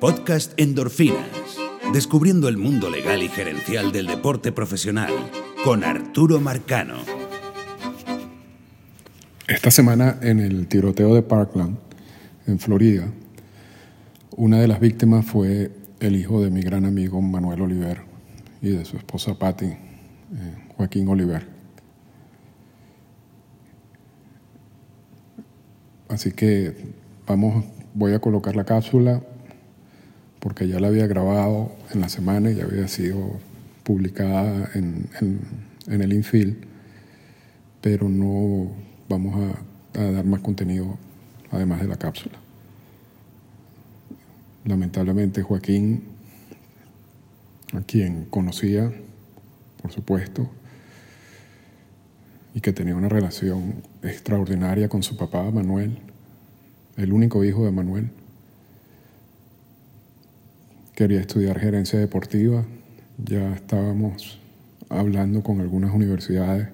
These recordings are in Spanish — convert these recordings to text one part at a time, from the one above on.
Podcast Endorfinas. Descubriendo el mundo legal y gerencial del deporte profesional con Arturo Marcano. Esta semana en el tiroteo de Parkland, en Florida, una de las víctimas fue el hijo de mi gran amigo Manuel Oliver y de su esposa Patty, eh, Joaquín Oliver. Así que vamos, voy a colocar la cápsula porque ya la había grabado en la semana y ya había sido publicada en, el infield, pero no vamos a dar más contenido además de la cápsula. Lamentablemente Joaquín, a quien conocía, por supuesto, y que tenía una relación extraordinaria con su papá Manuel, el único hijo de Manuel. Quería estudiar gerencia deportiva, ya estábamos hablando con algunas universidades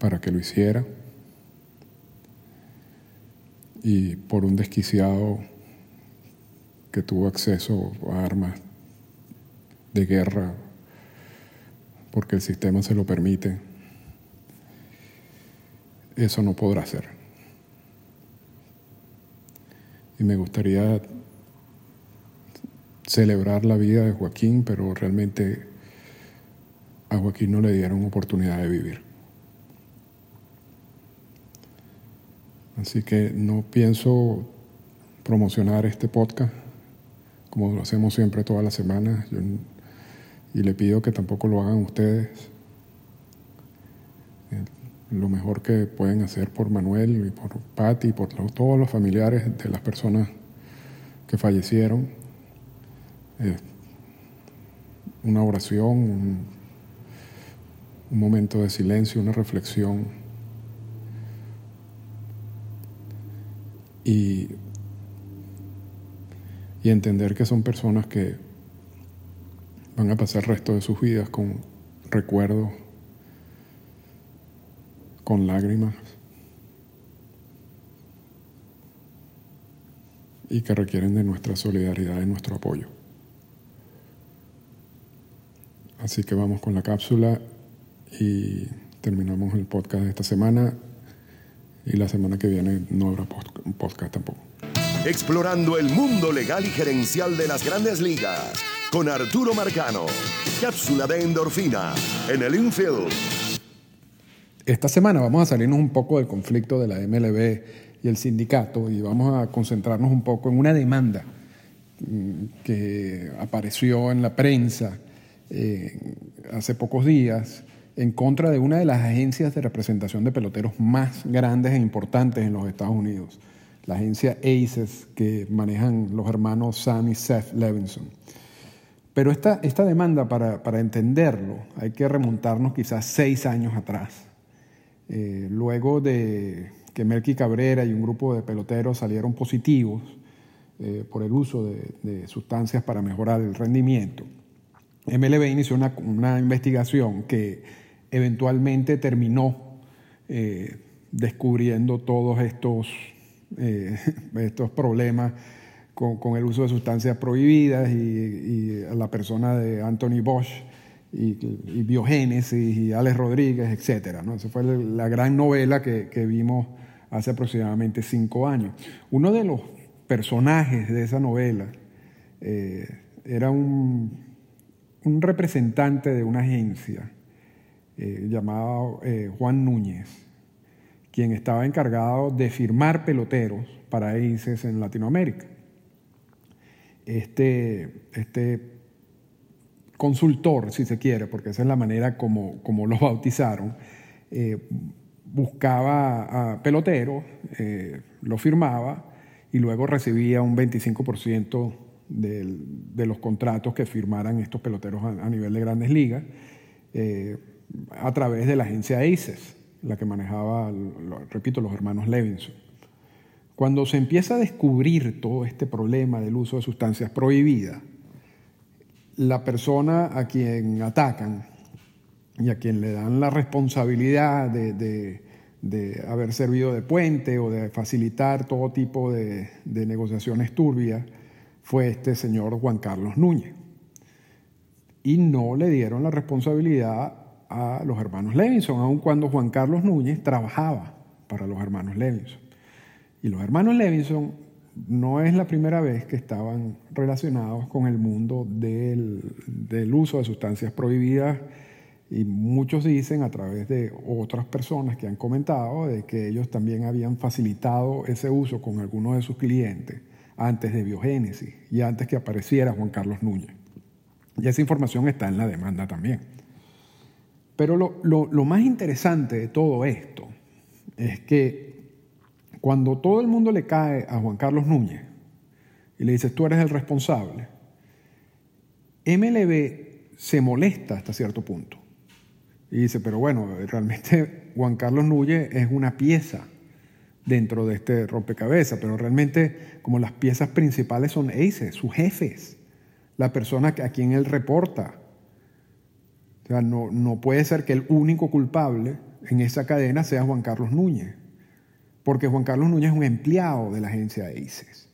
para que lo hiciera. Y por un desquiciado que tuvo acceso a armas de guerra, porque el sistema se lo permite, eso no podrá ser. Y me gustaría celebrar la vida de Joaquín, pero realmente a Joaquín no le dieron oportunidad de vivir. Así que no pienso promocionar este podcast como lo hacemos siempre todas las semanas. y le pido que tampoco lo hagan ustedes lo mejor que pueden hacer por Manuel y por Patti y por todos los familiares de las personas que fallecieron. Una oración, un, un momento de silencio, una reflexión. Y, y entender que son personas que van a pasar el resto de sus vidas con recuerdos con lágrimas y que requieren de nuestra solidaridad y nuestro apoyo. Así que vamos con la cápsula y terminamos el podcast de esta semana y la semana que viene no habrá podcast tampoco. Explorando el mundo legal y gerencial de las grandes ligas con Arturo Marcano. Cápsula de endorfina en el infield esta semana vamos a salirnos un poco del conflicto de la MLB y el sindicato y vamos a concentrarnos un poco en una demanda mm, que apareció en la prensa eh, hace pocos días en contra de una de las agencias de representación de peloteros más grandes e importantes en los Estados Unidos, la agencia ACES que manejan los hermanos Sam y Seth Levinson. Pero esta, esta demanda, para, para entenderlo, hay que remontarnos quizás seis años atrás eh, luego de que Melky Cabrera y un grupo de peloteros salieron positivos eh, por el uso de, sustancias para mejorar el rendimiento, MLB inició una, investigación que eventualmente terminó eh, descubriendo todos estos, estos problemas con, el uso de sustancias prohibidas y, y la persona de Anthony Bosch y, Biogénesis y Alex Rodríguez, etc. ¿no? Esa fue la gran novela que, vimos hace aproximadamente cinco años. Uno de los personajes de esa novela eh, era un, un, representante de una agencia eh, llamado eh, Juan Núñez, quien estaba encargado de firmar peloteros para ACES en Latinoamérica. Este, este consultor, si se quiere, porque esa es la manera como, como lo bautizaron, eh, buscaba a peloteros, lo firmaba y luego recibía un 25% de los contratos que firmaran estos peloteros a, nivel de grandes ligas eh, a través de la agencia ACES, la que manejaba, repito, los hermanos Levinson. Cuando se empieza a descubrir todo este problema del uso de sustancias prohibidas, la persona a quien atacan y a quien le dan la responsabilidad de, haber servido de puente o de facilitar todo tipo de, negociaciones turbias fue este señor Juan Carlos Núñez. Y no le dieron la responsabilidad a los hermanos Levinson, aun cuando Juan Carlos Núñez trabajaba para los hermanos Levinson. Y los hermanos Levinson no es la primera vez que estaban relacionados con el mundo del, uso de sustancias prohibidas y muchos dicen a través de otras personas que han comentado de que ellos también habían facilitado ese uso con algunos de sus clientes antes de Biogénesis y antes que apareciera Juan Carlos Núñez. Y esa información está en la demanda también. Pero lo, lo más interesante de todo esto es que cuando todo el mundo le cae a Juan Carlos Núñez y le dice tú eres el responsable, MLB se molesta hasta cierto punto y dice, pero bueno, realmente Juan Carlos Núñez es una pieza dentro de este rompecabezas, pero realmente como las piezas principales son ACE, sus jefes, la persona a quien él reporta. O sea, no, no puede ser que el único culpable en esa cadena sea Juan Carlos Núñez, porque Juan Carlos Núñez es un empleado de la agencia ACES.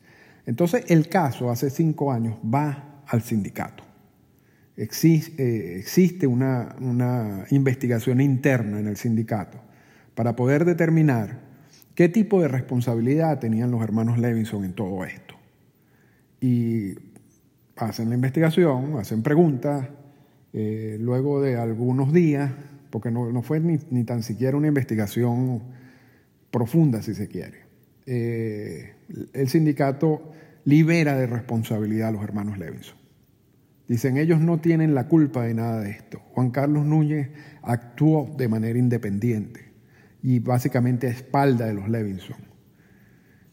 Entonces el caso hace cinco años va al sindicato. Eh, existe, una, una investigación interna en el sindicato para poder determinar qué tipo de responsabilidad tenían los hermanos Levinson en todo esto. Y hacen la investigación, hacen preguntas, eh, luego de algunos días, porque no, fue ni, ni, tan siquiera una investigación profunda, si se quiere, eh, el sindicato libera de responsabilidad a los hermanos Levinson. Dicen, ellos no tienen la culpa de nada de esto. Juan Carlos Núñez actuó de manera independiente y básicamente a espalda de los Levinson.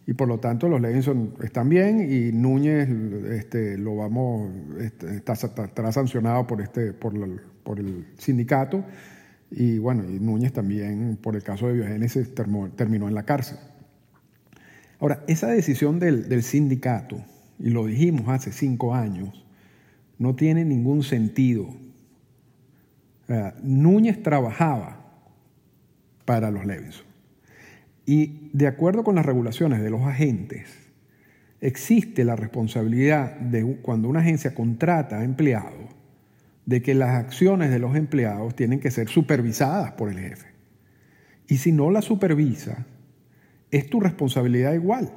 Y por lo tanto los Levinson están bien y Núñez este, lo vamos, este, está, estará sancionado por, este, por, por, el sindicato y bueno, y Núñez también por el caso de biogénesis terminó en la cárcel. Ahora, esa decisión del, del sindicato, y lo dijimos hace cinco años, no tiene ningún sentido. Núñez trabajaba para los Levinson. Y de acuerdo con las regulaciones de los agentes, existe la responsabilidad de cuando una agencia contrata a empleados, de que las acciones de los empleados tienen que ser supervisadas por el jefe. Y si no las supervisa, es tu responsabilidad igual,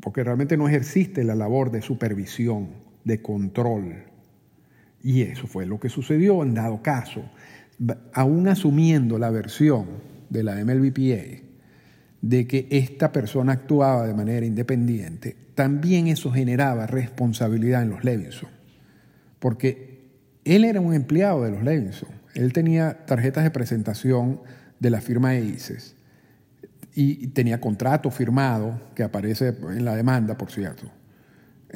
porque realmente no ejerciste la labor de supervisión de control. Y eso fue lo que sucedió en dado caso, aún asumiendo la versión de la MLBPA de que esta persona actuaba de manera independiente, también eso generaba responsabilidad en los Levinson, porque él era un empleado de los Levinson, él tenía tarjetas de presentación de la firma EICES y tenía contrato firmado, que aparece en la demanda, por cierto,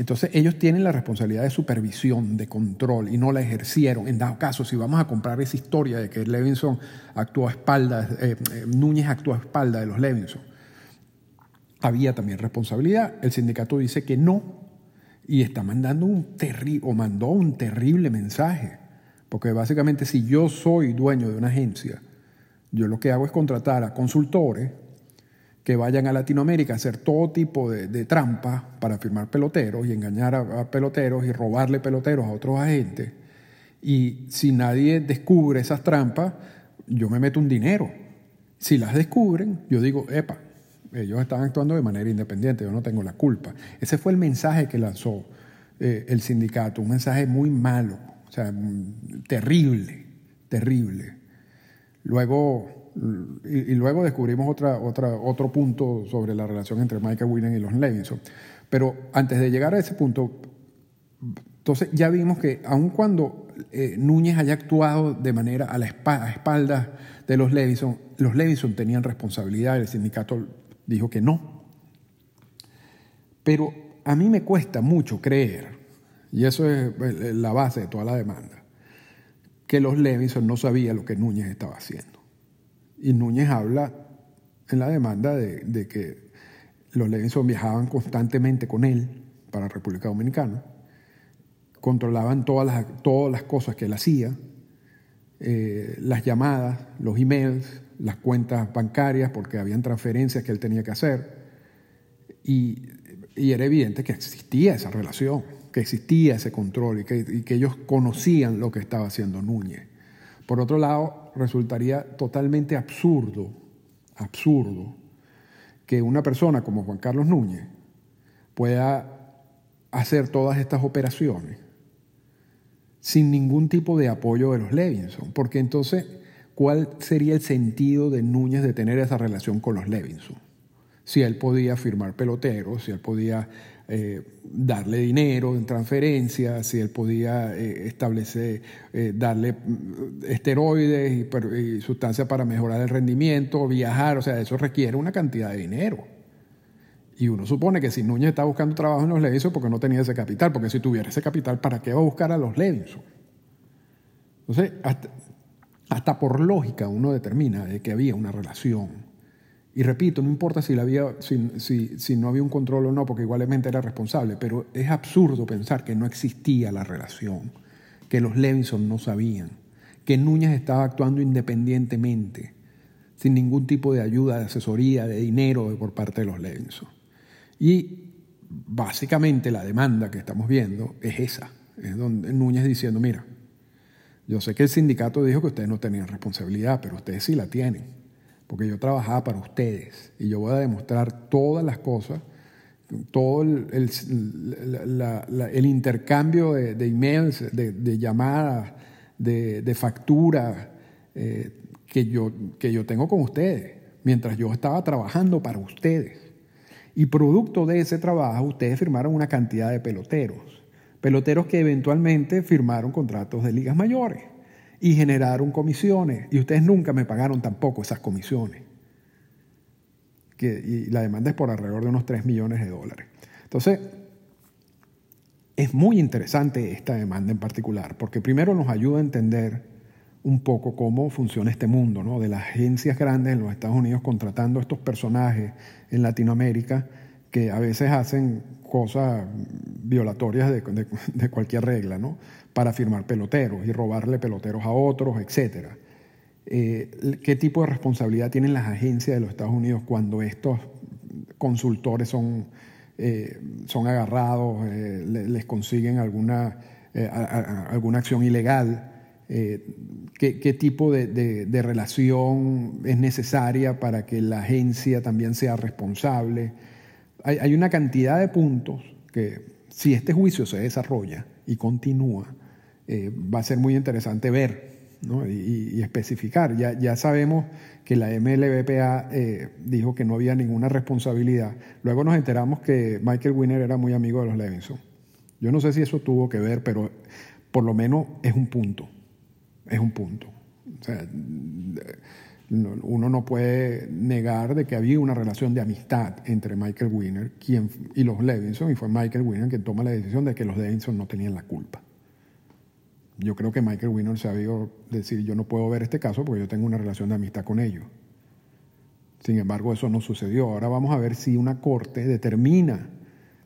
entonces ellos tienen la responsabilidad de supervisión, de control, y no la ejercieron. En dado caso, si vamos a comprar esa historia de que Levinson actuó a espaldas, eh, eh, Núñez actuó a espaldas de los Levinson, había también responsabilidad. El sindicato dice que no, y está mandando un terrible, o mandó un terrible mensaje, porque básicamente si yo soy dueño de una agencia, yo lo que hago es contratar a consultores que vayan a Latinoamérica a hacer todo tipo de, trampas para firmar peloteros y engañar a, peloteros y robarle peloteros a otros agentes. Y si nadie descubre esas trampas, yo me meto un dinero. Si las descubren, yo digo, epa, ellos están actuando de manera independiente, yo no tengo la culpa. Ese fue el mensaje que lanzó eh, el sindicato, un mensaje muy malo, o sea, terrible, terrible. Luego y, luego descubrimos otra, otra, otro punto sobre la relación entre Michael Winnan y los Levinson. Pero antes de llegar a ese punto, entonces ya vimos que aun cuando eh, Núñez haya actuado de manera a la espaldas de los Levinson, los Levinson tenían responsabilidad, el sindicato dijo que no. Pero a mí me cuesta mucho creer, y eso es eh, la base de toda la demanda, que los Levinson no sabían lo que Núñez estaba haciendo. Y Núñez habla en la demanda de, que los Levinson viajaban constantemente con él para República Dominicana, controlaban todas las, todas las cosas que él hacía, eh, las llamadas, los emails, las cuentas bancarias, porque habían transferencias que él tenía que hacer. Y era evidente que existía esa relación, que existía ese control y que ellos conocían lo que estaba haciendo Núñez. Por otro lado, resultaría totalmente absurdo, absurdo, que una persona como Juan Carlos Núñez pueda hacer todas estas operaciones sin ningún tipo de apoyo de los Levinson, porque entonces, ¿cuál sería el sentido de Núñez de tener esa relación con los Levinson? Si él podía firmar peloteros, si él podía eh, darle dinero en transferencias, si él podía eh, establecer, eh, darle mm, esteroides y, sustancias para mejorar el rendimiento, viajar, o sea, eso requiere una cantidad de dinero. Y uno supone que si Núñez está buscando trabajo en los Levinson porque no tenía ese capital, porque si tuviera ese capital, ¿para qué va a buscar a los Levinson? Entonces, hasta, hasta por lógica uno determina de que había una relación. Y repito, no importa si, la había, si, si, si, no había un control o no, porque igualmente era responsable, pero es absurdo pensar que no existía la relación, que los Levinson no sabían, que Núñez estaba actuando independientemente, sin ningún tipo de ayuda, de asesoría, de dinero por parte de los Levinson. Y básicamente la demanda que estamos viendo es esa. Es donde Núñez diciendo, mira, yo sé que el sindicato dijo que ustedes no tenían responsabilidad, pero ustedes sí la tienen, porque yo trabajaba para ustedes y yo voy a demostrar todas las cosas, todo el, intercambio de, emails, de, llamadas, de, de facturas eh, que, yo, que yo tengo con ustedes, mientras yo estaba trabajando para ustedes. Y producto de ese trabajo, ustedes firmaron una cantidad de peloteros. Peloteros que eventualmente firmaron contratos de ligas mayores y generaron comisiones. Y ustedes nunca me pagaron tampoco esas comisiones. Que, y la demanda es por alrededor de unos 3 millones de dólares. Entonces, es muy interesante esta demanda en particular, porque primero nos ayuda a entender un poco cómo funciona este mundo, ¿no? de las agencias grandes en los Estados Unidos contratando a estos personajes en Latinoamérica que a veces hacen cosas violatorias de, cualquier regla, ¿no? para firmar peloteros y robarle peloteros a otros, etc. Eh, ¿Qué tipo de responsabilidad tienen las agencias de los Estados Unidos cuando estos consultores son, eh, son agarrados, eh, les consiguen alguna, alguna acción ilegal? Qué, qué, tipo de, de, relación es necesaria para que la agencia también sea responsable. Hay, una cantidad de puntos que si este juicio se desarrolla y continúa, eh, va a ser muy interesante ver ¿no? y, y, especificar. Ya, ya, sabemos que la MLBPA eh, dijo que no había ninguna responsabilidad. Luego nos enteramos que Michael Winner era muy amigo de los Levinson. Yo no sé si eso tuvo que ver, pero por lo menos es un punto es un punto. O sea, uno no puede negar de que había una relación de amistad entre Michael Winner quien, y los Levinson, y fue Michael Winner quien toma la decisión de que los Levinson no tenían la culpa. Yo creo que Michael Winner sabía decir, yo no puedo ver este caso porque yo tengo una relación de amistad con ellos. Sin embargo, eso no sucedió. Ahora vamos a ver si una corte determina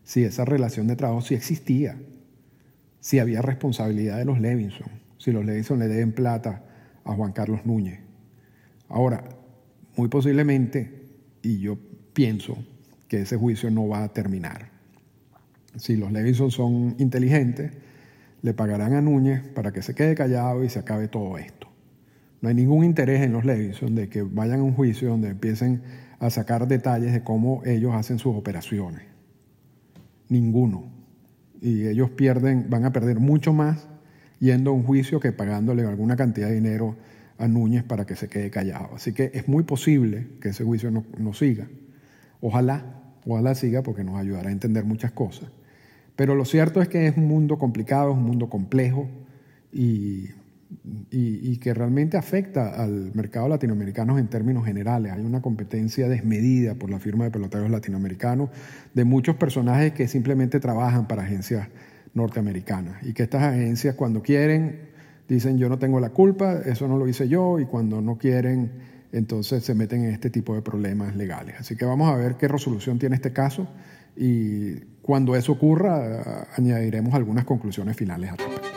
si esa relación de trabajo sí existía, si había responsabilidad de los Levinson si los Levinson le deben plata a Juan Carlos Núñez. Ahora, muy posiblemente, y yo pienso que ese juicio no va a terminar. Si los Levinson son inteligentes, le pagarán a Núñez para que se quede callado y se acabe todo esto. No hay ningún interés en los Levinson de que vayan a un juicio donde empiecen a sacar detalles de cómo ellos hacen sus operaciones. Ninguno. Y ellos pierden, van a perder mucho más yendo a un juicio que pagándole alguna cantidad de dinero a Núñez para que se quede callado. Así que es muy posible que ese juicio no, no siga. Ojalá, ojalá siga porque nos ayudará a entender muchas cosas. Pero lo cierto es que es un mundo complicado, es un mundo complejo y, y, y, que realmente afecta al mercado latinoamericano en términos generales. Hay una competencia desmedida por la firma de peloteros latinoamericanos de muchos personajes que simplemente trabajan para agencias norteamericanas y que estas agencias cuando quieren dicen yo no tengo la culpa, eso no lo hice yo y cuando no quieren entonces se meten en este tipo de problemas legales. Así que vamos a ver qué resolución tiene este caso y cuando eso ocurra añadiremos algunas conclusiones finales al respecto.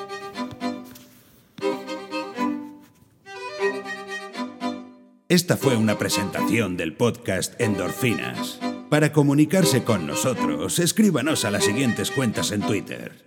Esta fue una presentación del podcast Endorfinas. Para comunicarse con nosotros, escríbanos a las siguientes cuentas en Twitter.